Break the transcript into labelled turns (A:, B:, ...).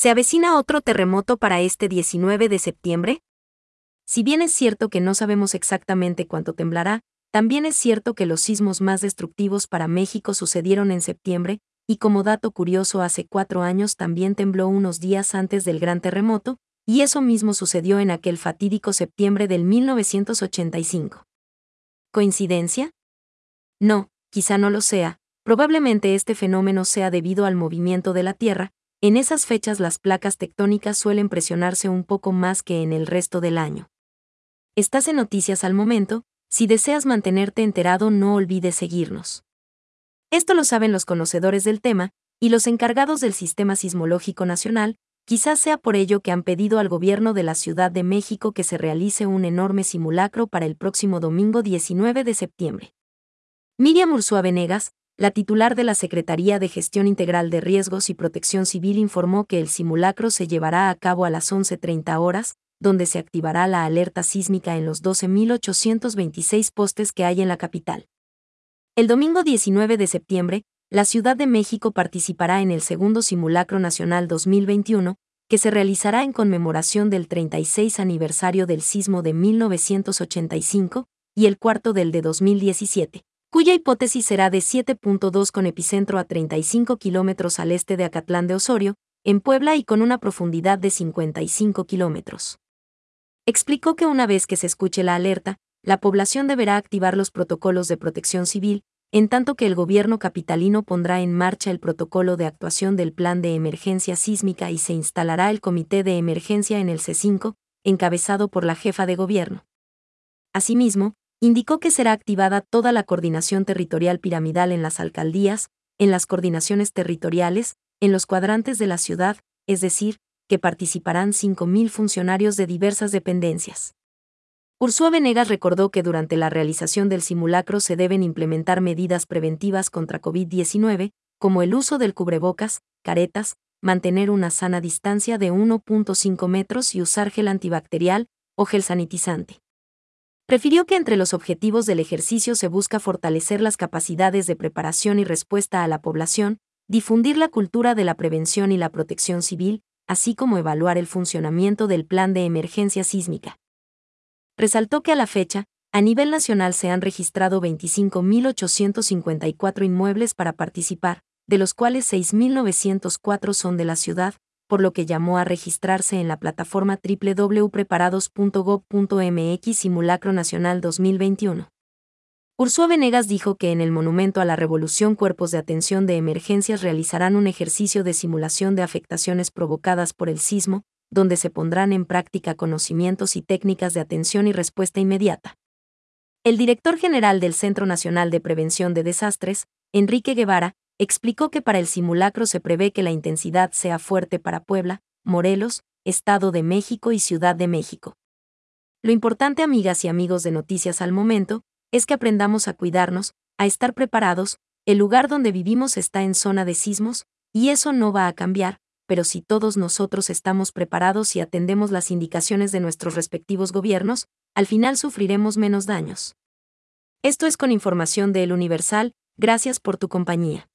A: ¿Se avecina otro terremoto para este 19 de septiembre? Si bien es cierto que no sabemos exactamente cuánto temblará, también es cierto que los sismos más destructivos para México sucedieron en septiembre, y como dato curioso hace cuatro años también tembló unos días antes del gran terremoto, y eso mismo sucedió en aquel fatídico septiembre del 1985. ¿Coincidencia? No, quizá no lo sea, probablemente este fenómeno sea debido al movimiento de la Tierra, en esas fechas las placas tectónicas suelen presionarse un poco más que en el resto del año. Estás en noticias al momento, si deseas mantenerte enterado no olvides seguirnos. Esto lo saben los conocedores del tema, y los encargados del Sistema Sismológico Nacional, quizás sea por ello que han pedido al gobierno de la Ciudad de México que se realice un enorme simulacro para el próximo domingo 19 de septiembre. Miriam Ursúa Venegas, la titular de la Secretaría de Gestión Integral de Riesgos y Protección Civil informó que el simulacro se llevará a cabo a las 11.30 horas, donde se activará la alerta sísmica en los 12.826 postes que hay en la capital. El domingo 19 de septiembre, la Ciudad de México participará en el segundo Simulacro Nacional 2021, que se realizará en conmemoración del 36 aniversario del sismo de 1985 y el cuarto del de 2017, cuya hipótesis será de 7.2 con epicentro a 35 kilómetros al este de Acatlán de Osorio, en Puebla y con una profundidad de 55 kilómetros explicó que una vez que se escuche la alerta, la población deberá activar los protocolos de protección civil, en tanto que el gobierno capitalino pondrá en marcha el protocolo de actuación del plan de emergencia sísmica y se instalará el comité de emergencia en el C5, encabezado por la jefa de gobierno. Asimismo, indicó que será activada toda la coordinación territorial piramidal en las alcaldías, en las coordinaciones territoriales, en los cuadrantes de la ciudad, es decir, que participarán 5.000 funcionarios de diversas dependencias. Ursúa Venegas recordó que durante la realización del simulacro se deben implementar medidas preventivas contra COVID-19, como el uso del cubrebocas, caretas, mantener una sana distancia de 1.5 metros y usar gel antibacterial o gel sanitizante. Prefirió que entre los objetivos del ejercicio se busca fortalecer las capacidades de preparación y respuesta a la población, difundir la cultura de la prevención y la protección civil, así como evaluar el funcionamiento del plan de emergencia sísmica. Resaltó que a la fecha, a nivel nacional se han registrado 25.854 inmuebles para participar, de los cuales 6.904 son de la ciudad, por lo que llamó a registrarse en la plataforma www.preparados.gov.mx Simulacro Nacional 2021. Ursúa Venegas dijo que en el Monumento a la Revolución Cuerpos de Atención de Emergencias realizarán un ejercicio de simulación de afectaciones provocadas por el sismo, donde se pondrán en práctica conocimientos y técnicas de atención y respuesta inmediata. El director general del Centro Nacional de Prevención de Desastres, Enrique Guevara, explicó que para el simulacro se prevé que la intensidad sea fuerte para Puebla, Morelos, Estado de México y Ciudad de México. Lo importante, amigas y amigos de Noticias al Momento, es que aprendamos a cuidarnos, a estar preparados, el lugar donde vivimos está en zona de sismos, y eso no va a cambiar, pero si todos nosotros estamos preparados y atendemos las indicaciones de nuestros respectivos gobiernos, al final sufriremos menos daños. Esto es con información de El Universal, gracias por tu compañía.